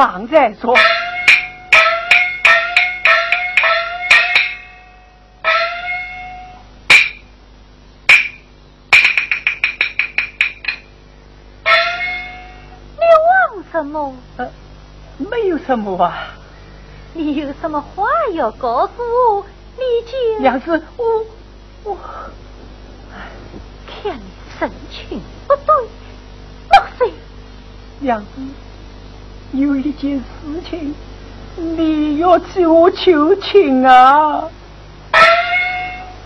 忙再说。什么？呃，没有什么啊。你有什么话要告诉我？你就娘子，我我看你神情不对，莫非娘子？有一件事情，你要替我求情啊！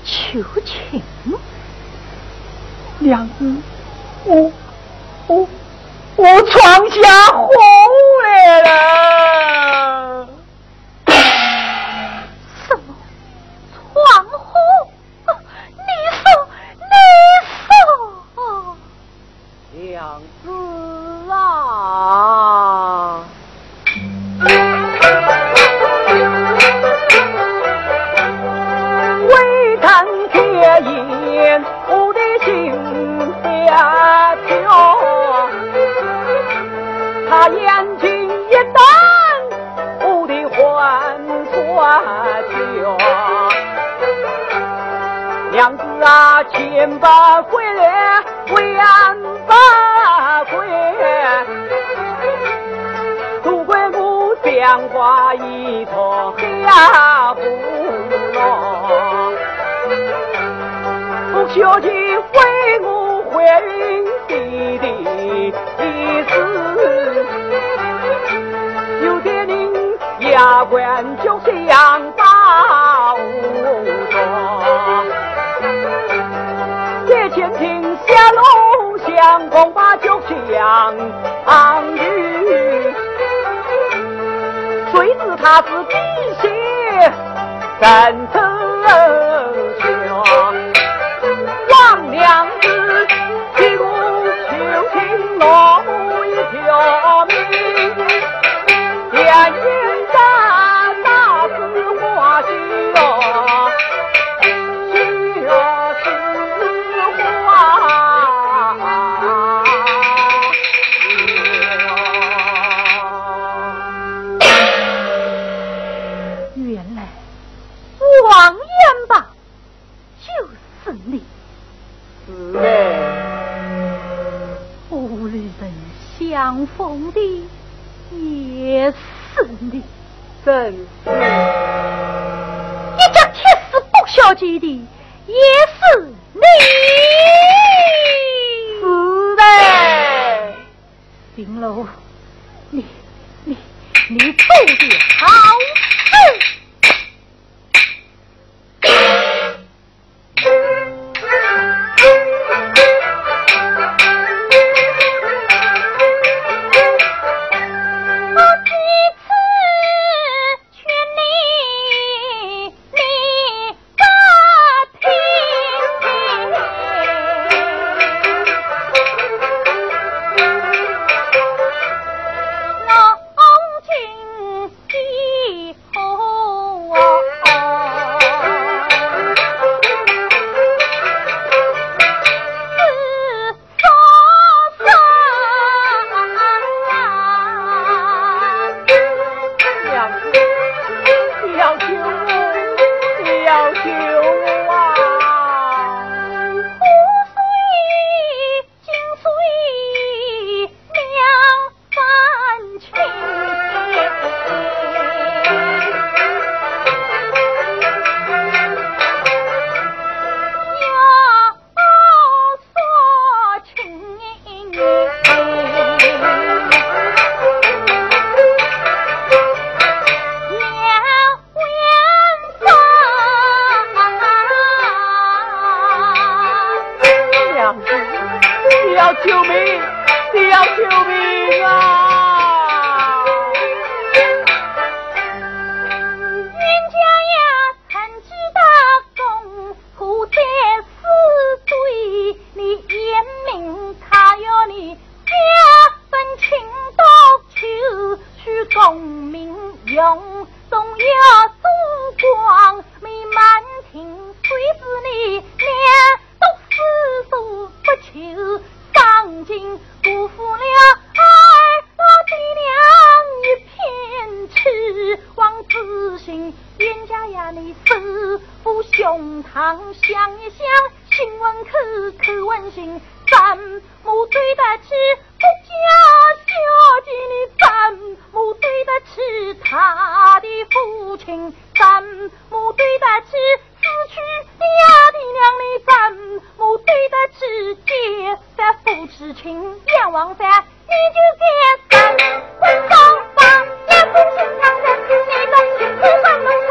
求情？娘子，我我我闯下祸来了。buscar 望子信冤家呀，你四副胸膛想一想，新闻口口温馨，怎么对得起不家小姐，你怎么对得起他的父亲，怎么对得起死去爹的娘的，怎么对得起姐在父之情，阎王山你就该三婚上房，也不心肠人，你懂心，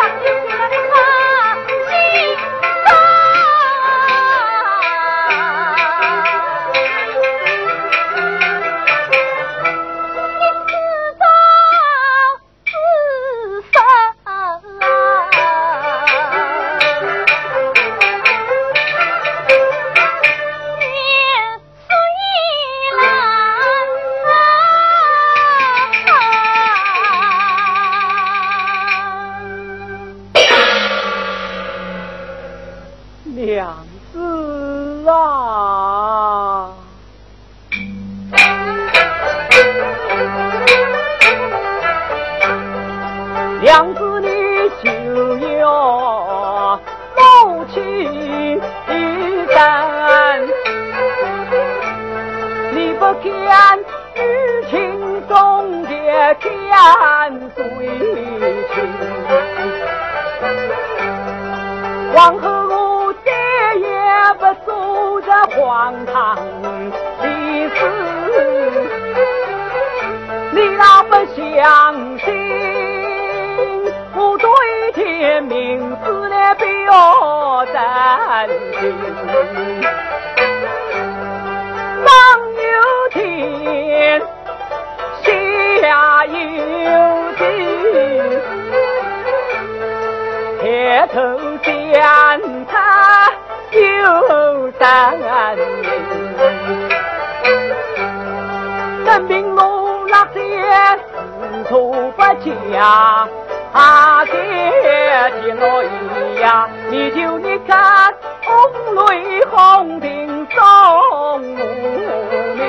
天水情。往后我再也不做这荒唐的事，你若不相信，我对天明示来表真情。上有天，抬头见他有三年，证明我那些四处不佳，啊爹见我一呀，你就你看红泪红鬓送我命。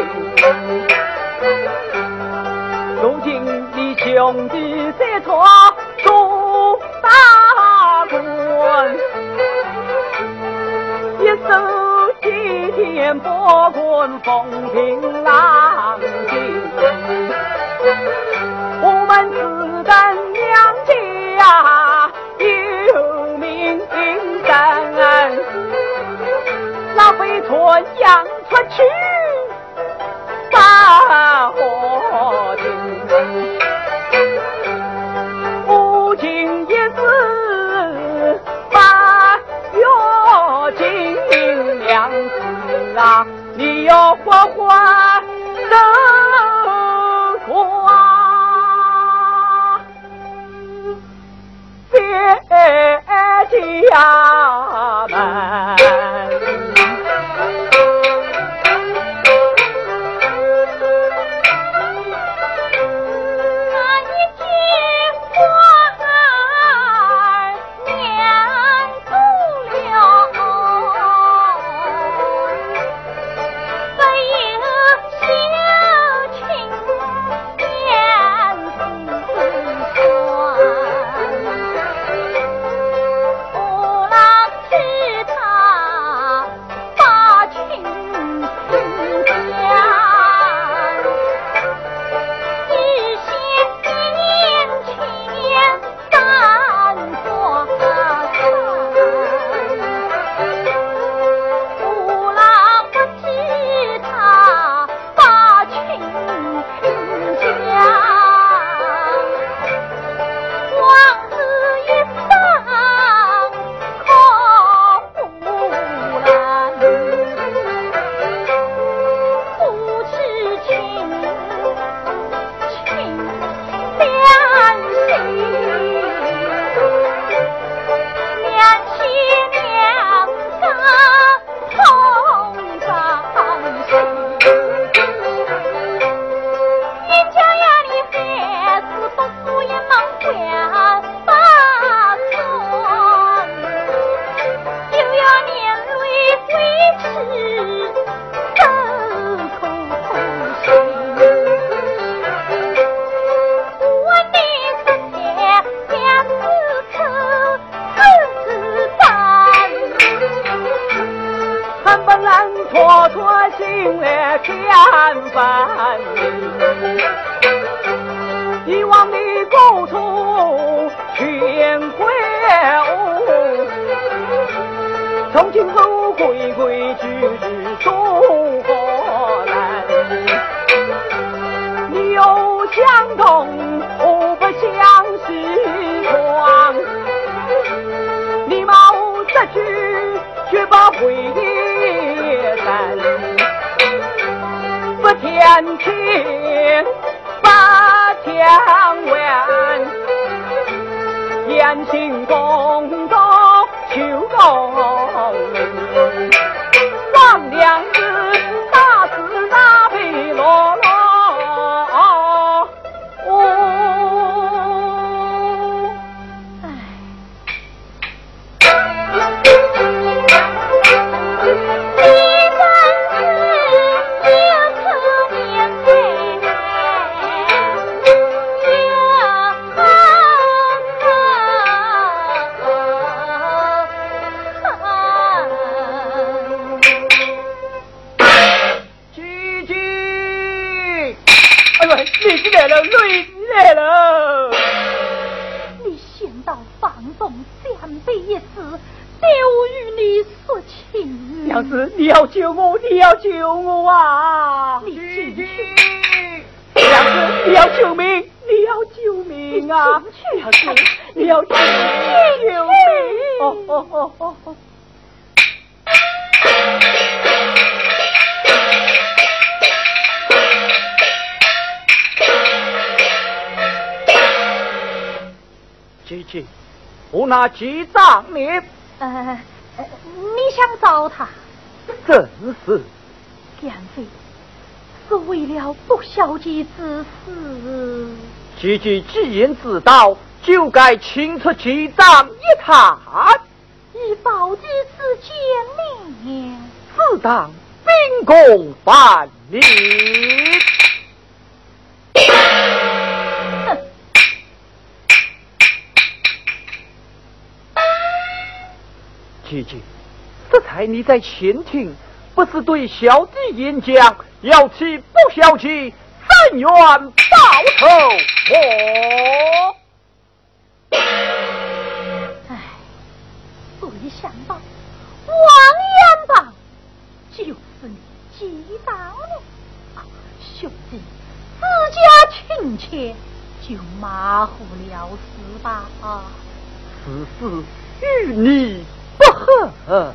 如今你兄弟三错一手接天保官，风平浪静。我们只等娘家有名声，那飞船扬出去。要我拿几张你？呃，你想找他？正是，杨妃是为了不孝悌之事。姐姐既然知道，就该请出几丈一谈，以报弟子见面。自当秉公办理。姐姐。这才你在前庭，不是对小弟演讲，要气不消气，怎愿报仇？我，唉，没想到王延邦就是你激到了，兄弟，自家亲切就马虎了事吧？此事与你不喝。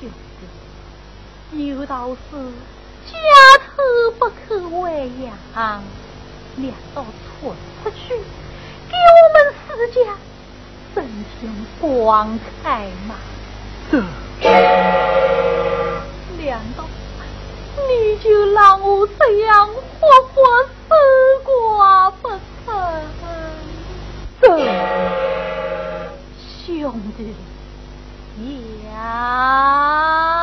兄弟。有道是家丑不可外扬，两道传出去，给我们四家增添光彩嘛。这两道，你就让我这样活活死过不成？这兄弟呀！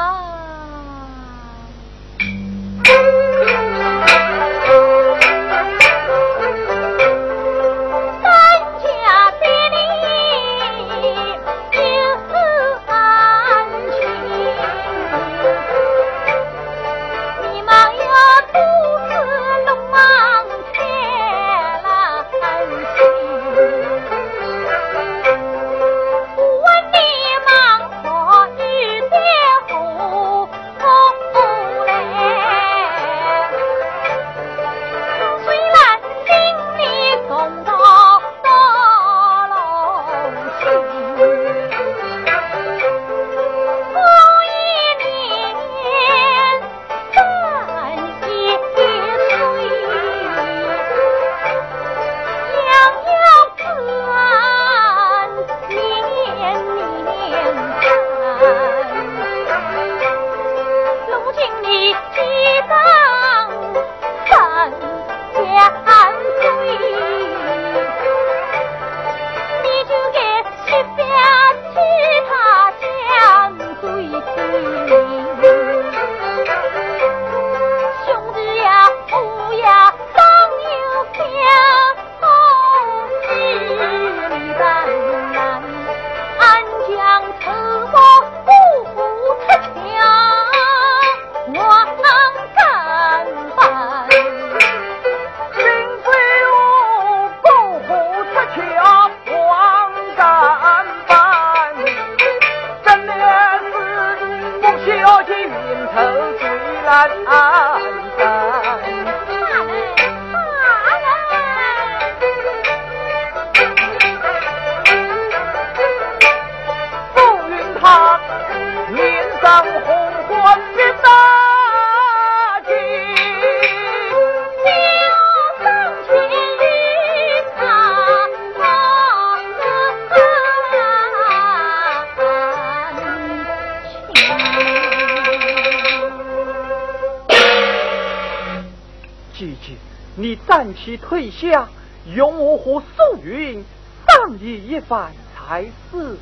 暂且退下，容我和素云商议一番才是。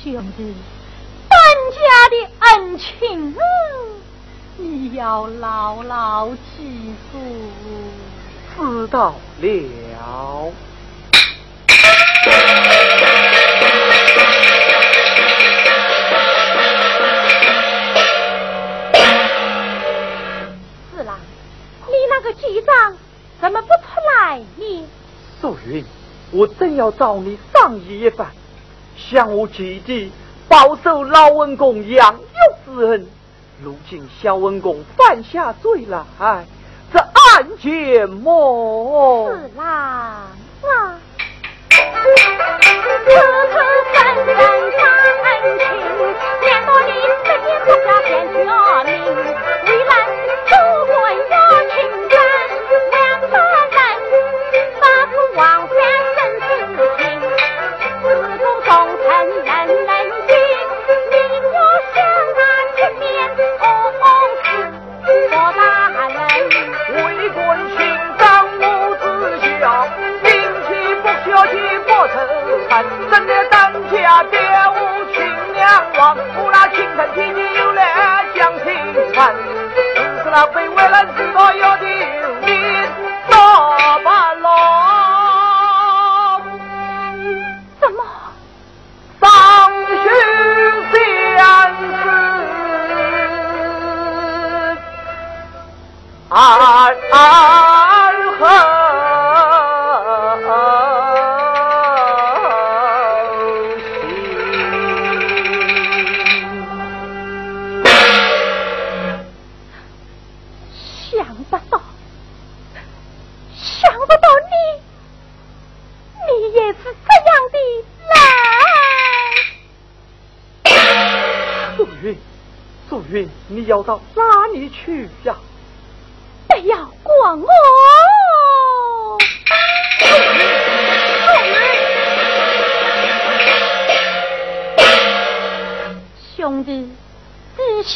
兄弟，咱家的恩情，你要牢牢记住。知道了。我正要找你商议一番，向我姐弟报受老文公养育之恩。如今小文公犯下罪来，这案件么？是郎啊，此次分人恩情，免得你这边不下变绝命，那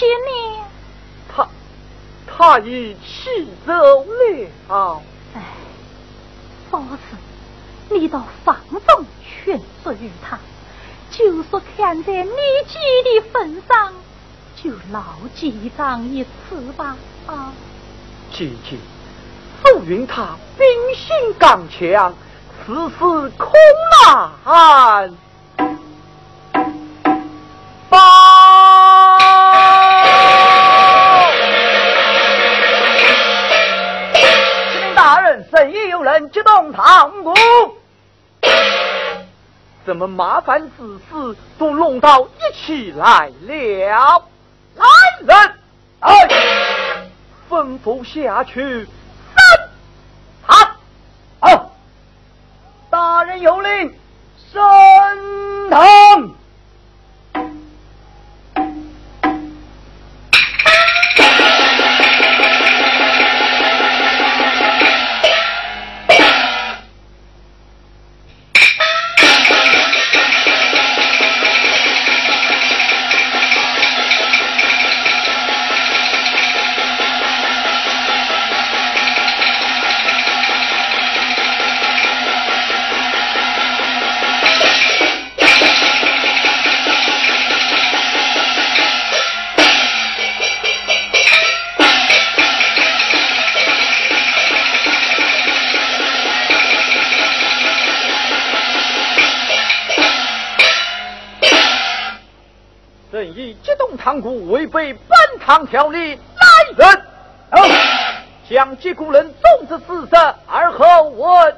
这些年，他他已气走了。哎，嫂子，你到房中劝说于他，就说看在你姐的份上。就牢记上一次吧，啊！姐姐，素云他秉性刚强，此事恐难怎么麻烦之事都弄到一起来了？来人，哎，吩咐下去，三，好，好，大人有令，仓库违背本堂条例，来人！将这股人众之死者，而后问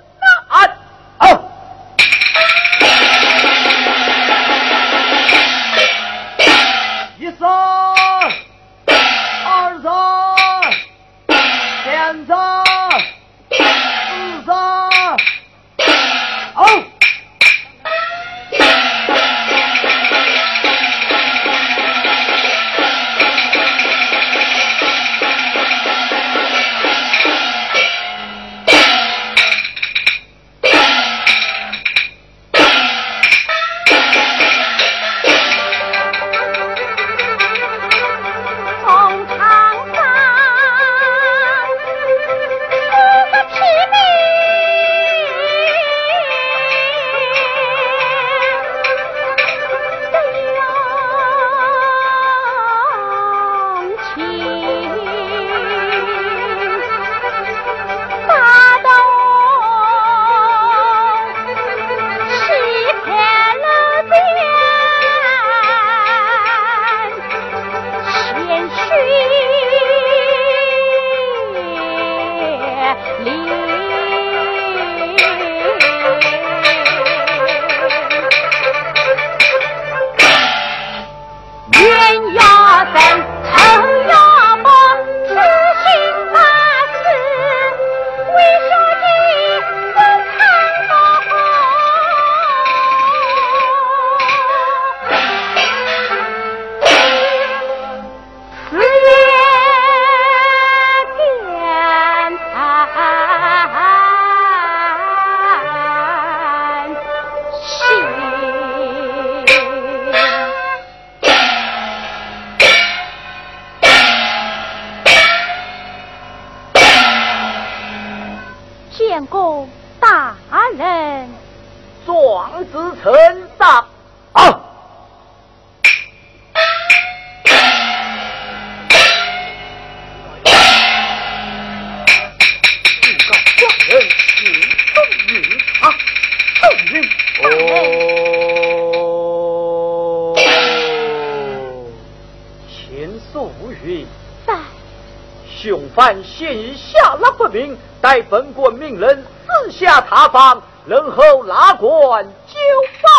待本国命人私下查访，然后拉官就办。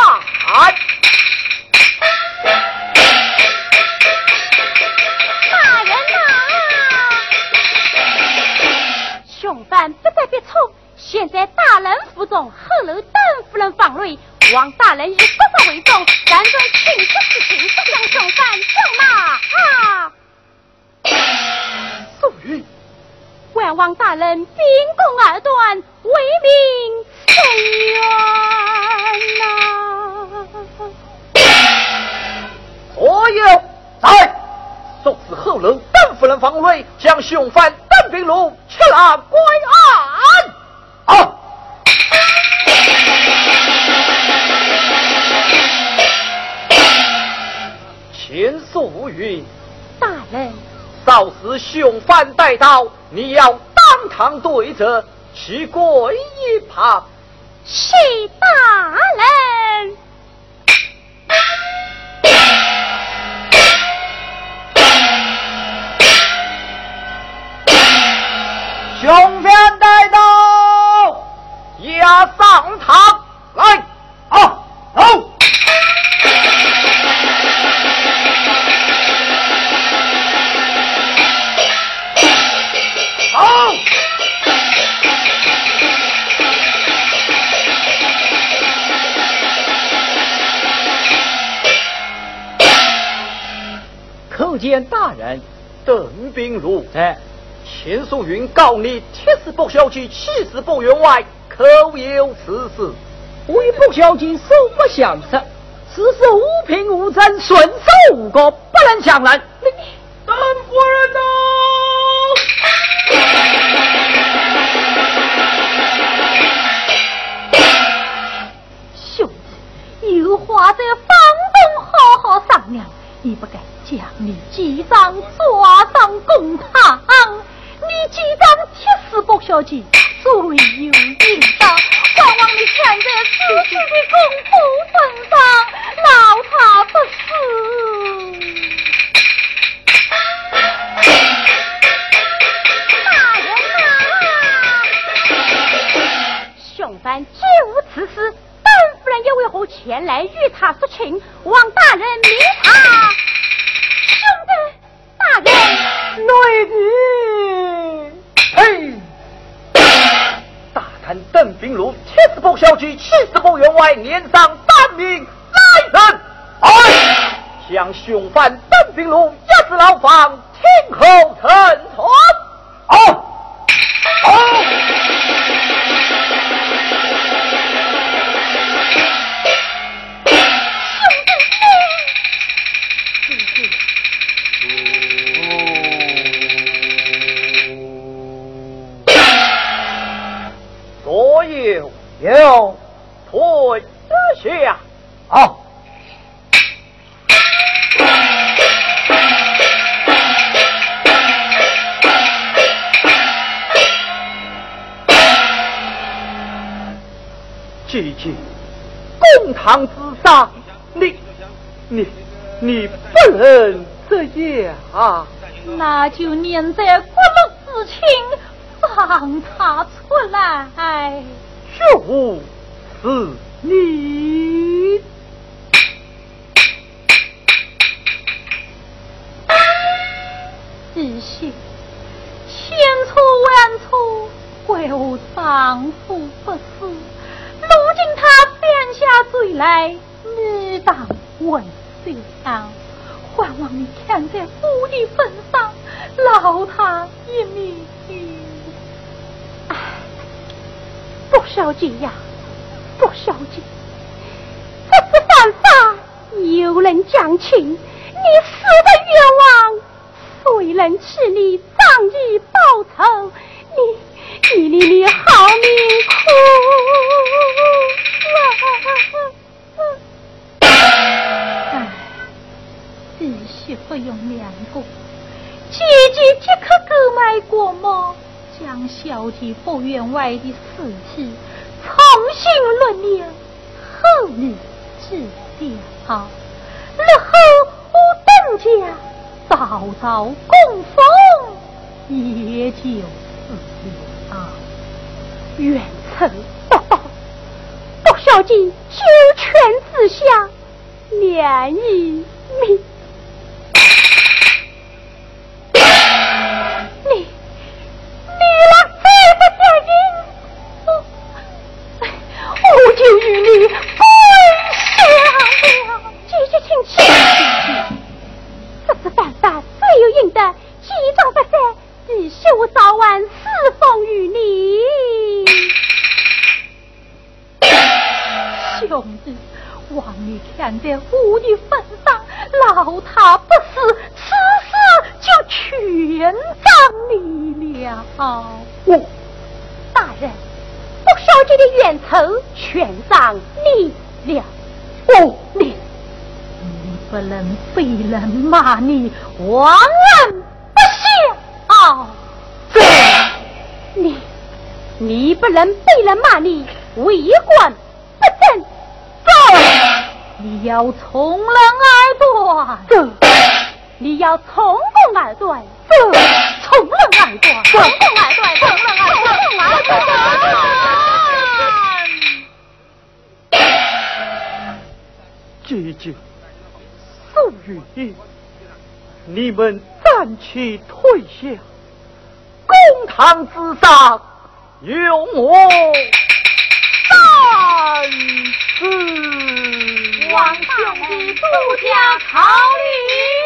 大人呐，凶犯不在别处，现在大人府中，后楼邓夫人房内，王大人以国法为重，赶准请出事情，将凶犯捉拿。素云。万王大人秉公二断，为民伸冤呐！所有在，速使后楼邓夫人房内，将凶犯邓冰如吃了归案。前素云，大人，少时凶犯带刀。你要当堂对着，其跪一旁。是大人。兄叩见大人，邓冰如在。钱素云告你铁丝不孝敬，气死不员外，可有此事？为不孝敬，手不相识，此事无凭无证，顺手无果，不能相认。邓夫人呐！兄弟，有话在房中好好商量，你不该。将你几张抓上公堂，你几张铁丝不孝敬，罪有应当。还望你看在自己的公仆身上，饶他不死。大人呐，凶犯既无此事，邓夫人又为何前来与他说情？望大人明察。内弟，嘿，大贪邓炳龙，七十步小区，七十步员外，年上三名，来人，哎，将凶犯邓炳龙押至牢房，听候惩同。堂之上，你你你不能这样啊！那就念在骨肉之亲，放他出来。就是你，只是千错万错怪我丈夫不来，你当问想，还望你看在夫的份上，饶他一命。哎不小姐呀，不小姐，这是犯法，有人讲情，你死的冤枉，谁能替你仗义报仇？你你你你好命苦！弟媳妇用两个，姐姐即刻购买过吗？将小姐不员外的事体重新论了，后你知晓。日后我邓家早早供奉，也就是了。冤仇不报，不小姐九泉之下，两一命。就与你分享了，姐姐请起。这次犯法罪有应得，记账不善，弟媳我早晚侍奉于你。兄弟，望你看在我的份上，饶他不死，此事就全仗你了。我，大人。不少这的冤仇全上你了，哦，你你不能被人骂你忘恩不孝，这你你不能被人骂你为官不正，走你要从人而断，走你要从公而断，这从人而断，从公而断，从人而断，从公而断。姐姐，素玉，你们暂且退下，公堂之上，用我三思。王兄弟，独家考虑。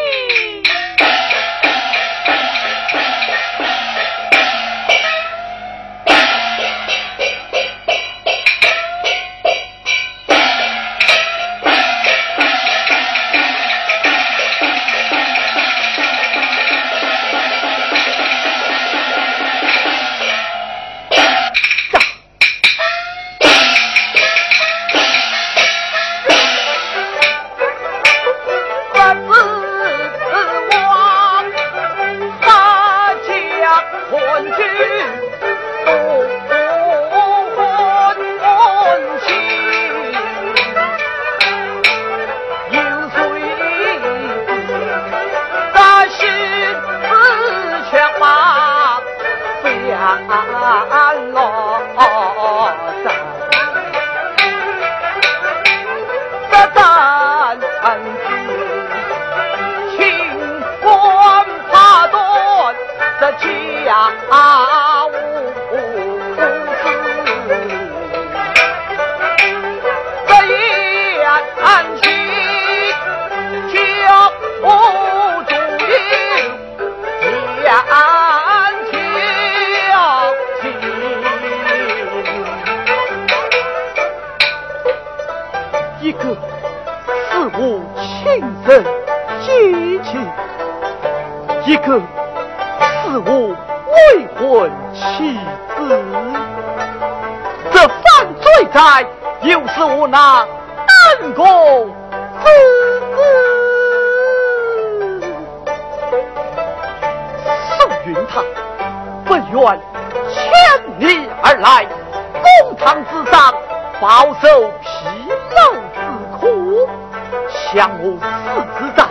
之战，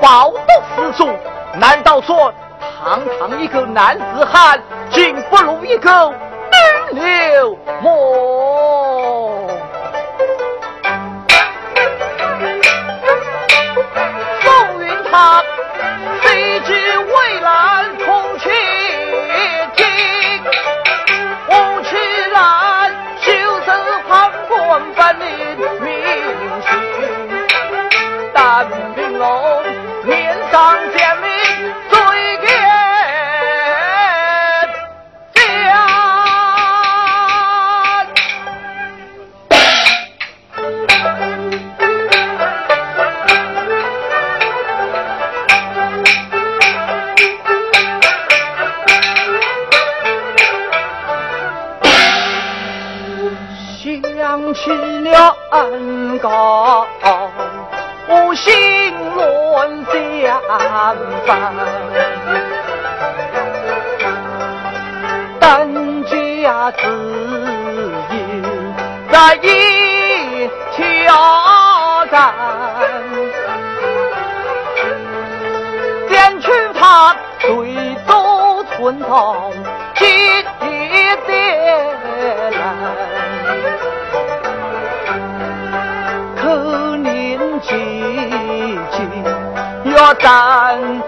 饱读诗书，难道说堂堂一个男子汉，竟不如一个奔流魔？宋云堂，飞机蔚蓝，空气天。三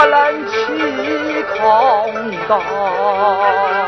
不能去空荡。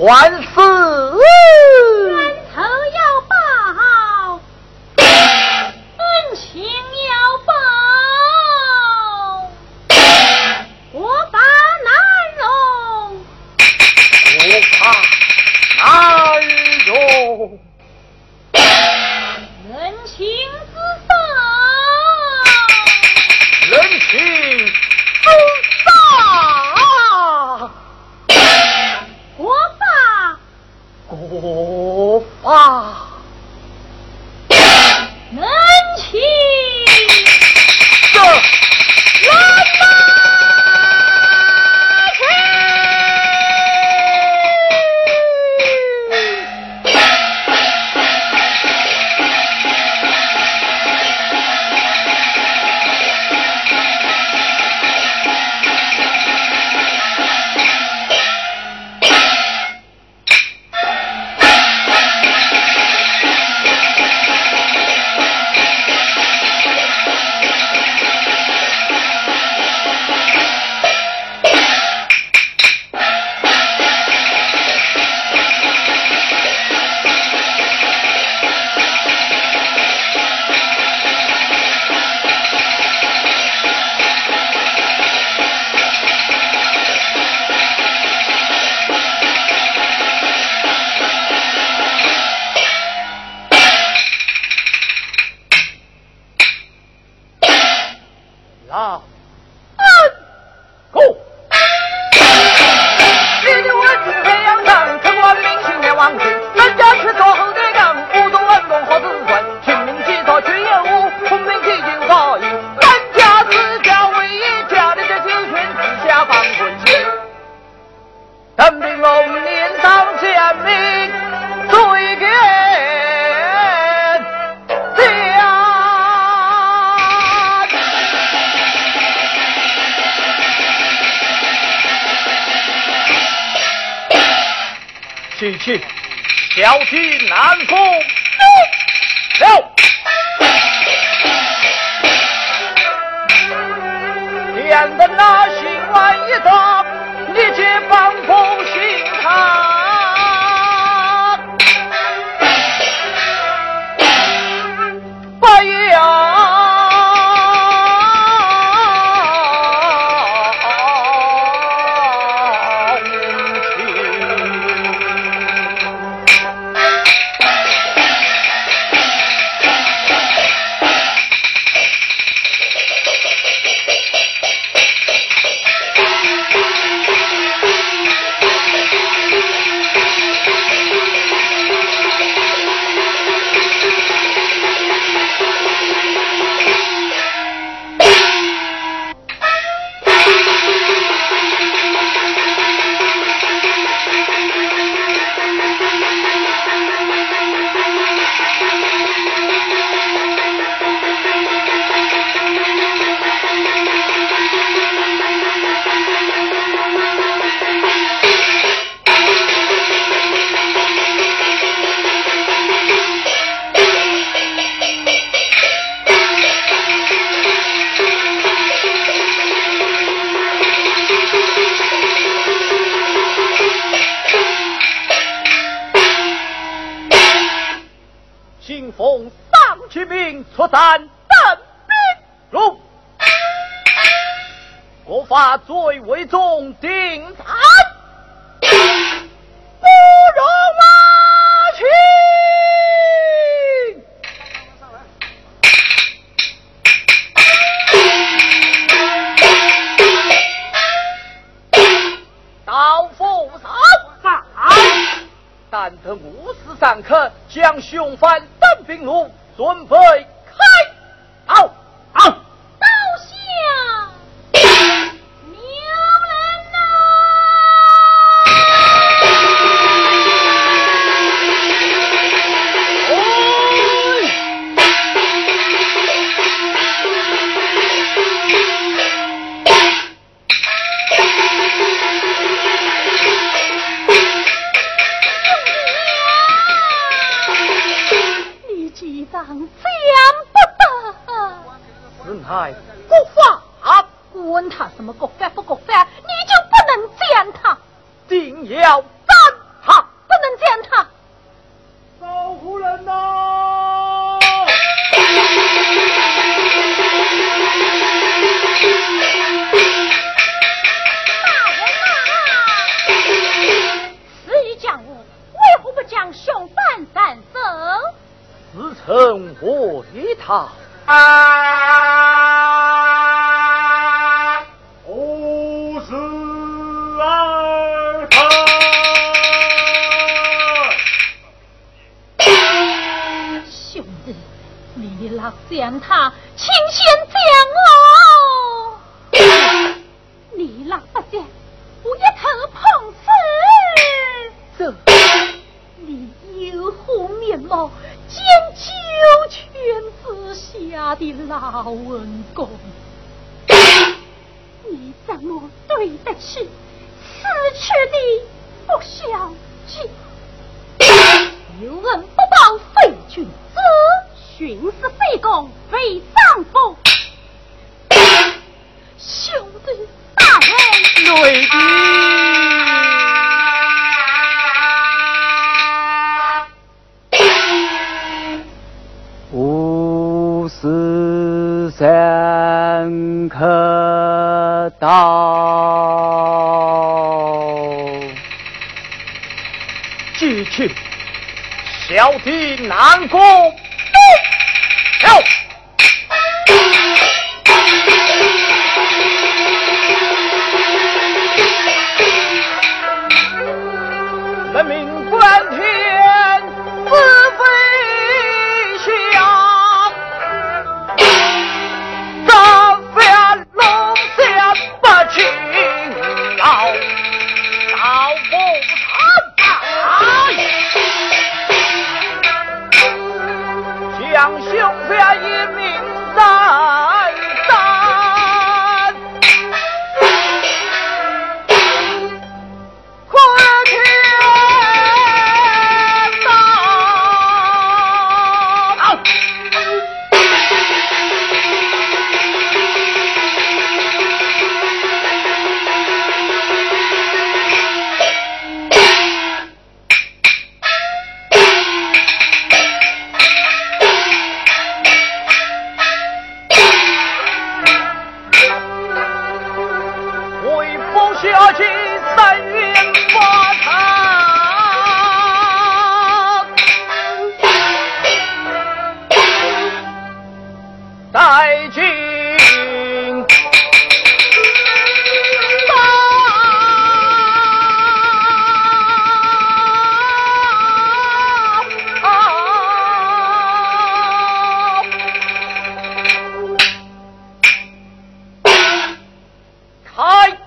还请奉丧之命出战等兵。如国法最为重，定盘不容马去。刀锋上，但得五十三克。将凶犯单兵奴准备将凶犯斩首？自称为他。不是儿他。兄弟，你老将他，请先将哦。你老不将，我一头碰死。这你有何面貌见九泉之下的老文公？你怎么对得起死去的不孝敬？有恩不报非君子，徇私非公非丈夫。兄弟大人，内弟。怎可到？记起，小弟难过。Ay